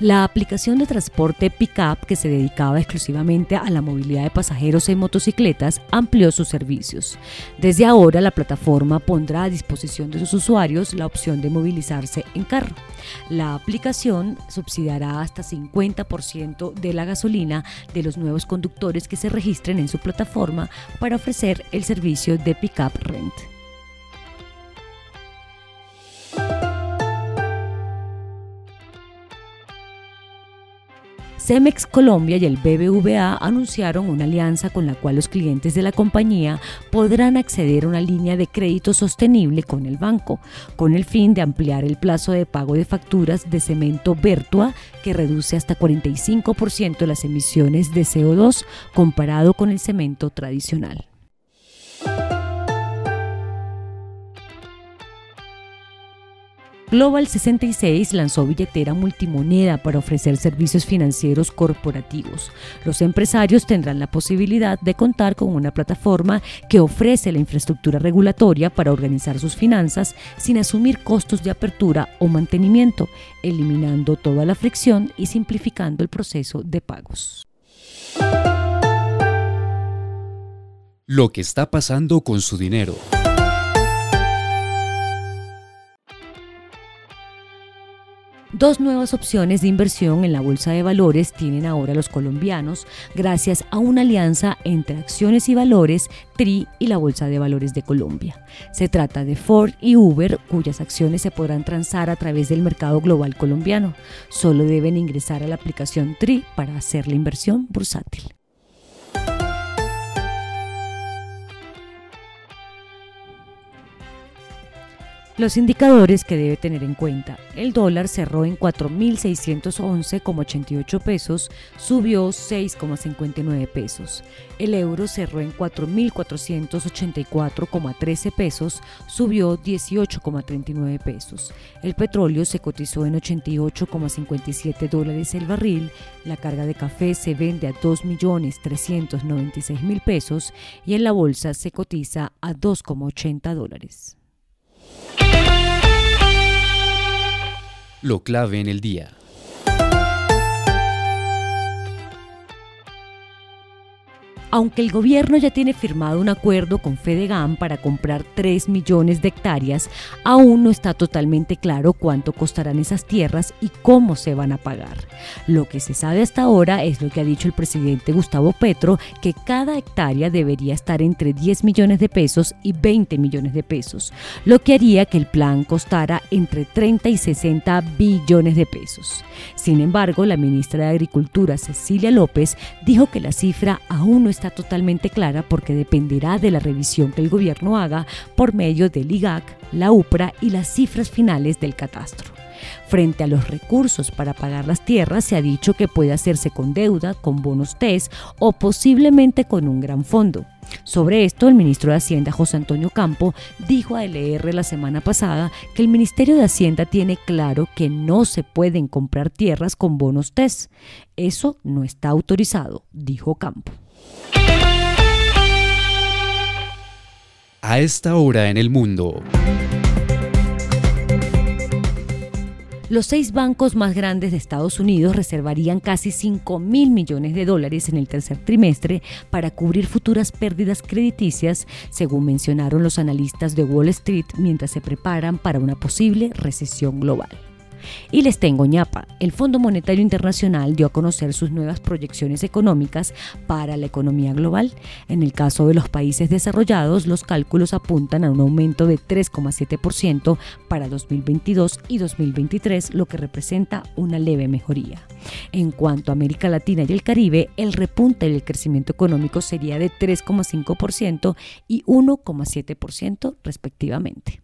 La aplicación de transporte Pickup, que se dedicaba exclusivamente a la movilidad de pasajeros en motocicletas, amplió sus servicios. Desde ahora, la plataforma pondrá a disposición de sus usuarios la opción de movilizarse en carro. La aplicación subsidiará hasta 50% de la gasolina de los nuevos conductores que se registren en su plataforma para ofrecer el servicio de Pickup Rent. Cemex Colombia y el BBVA anunciaron una alianza con la cual los clientes de la compañía podrán acceder a una línea de crédito sostenible con el banco, con el fin de ampliar el plazo de pago de facturas de cemento Vertua, que reduce hasta 45% las emisiones de CO2 comparado con el cemento tradicional. Global 66 lanzó billetera multimoneda para ofrecer servicios financieros corporativos. Los empresarios tendrán la posibilidad de contar con una plataforma que ofrece la infraestructura regulatoria para organizar sus finanzas sin asumir costos de apertura o mantenimiento, eliminando toda la fricción y simplificando el proceso de pagos. Lo que está pasando con su dinero. Dos nuevas opciones de inversión en la bolsa de valores tienen ahora los colombianos gracias a una alianza entre acciones y valores TRI y la Bolsa de Valores de Colombia. Se trata de Ford y Uber, cuyas acciones se podrán transar a través del mercado global colombiano. Solo deben ingresar a la aplicación TRI para hacer la inversión bursátil. Los indicadores que debe tener en cuenta. El dólar cerró en 4.611,88 pesos, subió 6,59 pesos. El euro cerró en 4.484,13 pesos, subió 18,39 pesos. El petróleo se cotizó en 88,57 dólares el barril. La carga de café se vende a 2.396.000 pesos y en la bolsa se cotiza a 2,80 dólares. Lo clave en el día. Aunque el gobierno ya tiene firmado un acuerdo con Fedegan para comprar 3 millones de hectáreas, aún no está totalmente claro cuánto costarán esas tierras y cómo se van a pagar. Lo que se sabe hasta ahora es lo que ha dicho el presidente Gustavo Petro, que cada hectárea debería estar entre 10 millones de pesos y 20 millones de pesos, lo que haría que el plan costara entre 30 y 60 billones de pesos. Sin embargo, la ministra de Agricultura, Cecilia López, dijo que la cifra aún no está está totalmente clara porque dependerá de la revisión que el gobierno haga por medio del IGAC, la UPRA y las cifras finales del catastro. Frente a los recursos para pagar las tierras, se ha dicho que puede hacerse con deuda, con bonos TES o posiblemente con un gran fondo. Sobre esto, el ministro de Hacienda, José Antonio Campo, dijo a LR la semana pasada que el Ministerio de Hacienda tiene claro que no se pueden comprar tierras con bonos TES. Eso no está autorizado, dijo Campo. A esta hora en el mundo. Los seis bancos más grandes de Estados Unidos reservarían casi 5 mil millones de dólares en el tercer trimestre para cubrir futuras pérdidas crediticias, según mencionaron los analistas de Wall Street mientras se preparan para una posible recesión global. Y les tengo ñapa. El Fondo Monetario Internacional dio a conocer sus nuevas proyecciones económicas para la economía global. En el caso de los países desarrollados, los cálculos apuntan a un aumento de 3,7% para 2022 y 2023, lo que representa una leve mejoría. En cuanto a América Latina y el Caribe, el repunte del crecimiento económico sería de 3,5% y 1,7% respectivamente.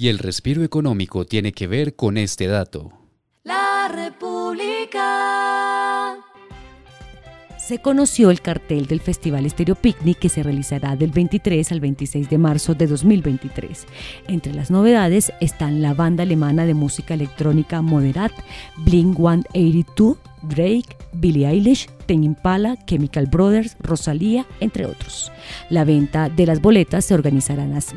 Y el respiro económico tiene que ver con este dato. La República. se conoció el cartel del Festival Estéreo Picnic que se realizará del 23 al 26 de marzo de 2023. Entre las novedades están la banda alemana de música electrónica Moderat, Blink 182, Drake, Billie Eilish, Ten Impala, Chemical Brothers, Rosalía, entre otros. La venta de las boletas se organizarán así.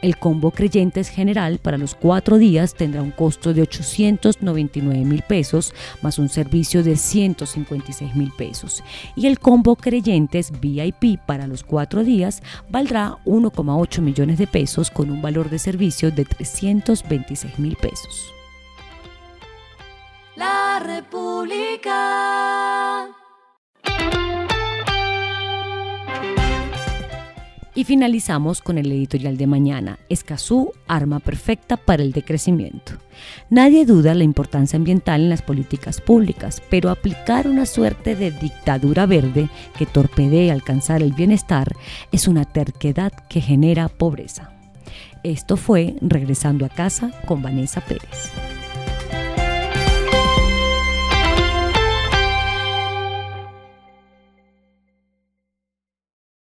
El combo Creyentes General para los cuatro días tendrá un costo de 899 mil pesos más un servicio de 156 mil pesos. Y el combo Creyentes VIP para los cuatro días valdrá 1,8 millones de pesos con un valor de servicio de 326 mil pesos. La República. Y finalizamos con el editorial de mañana, Escazú, arma perfecta para el decrecimiento. Nadie duda la importancia ambiental en las políticas públicas, pero aplicar una suerte de dictadura verde que torpedee alcanzar el bienestar es una terquedad que genera pobreza. Esto fue Regresando a casa con Vanessa Pérez.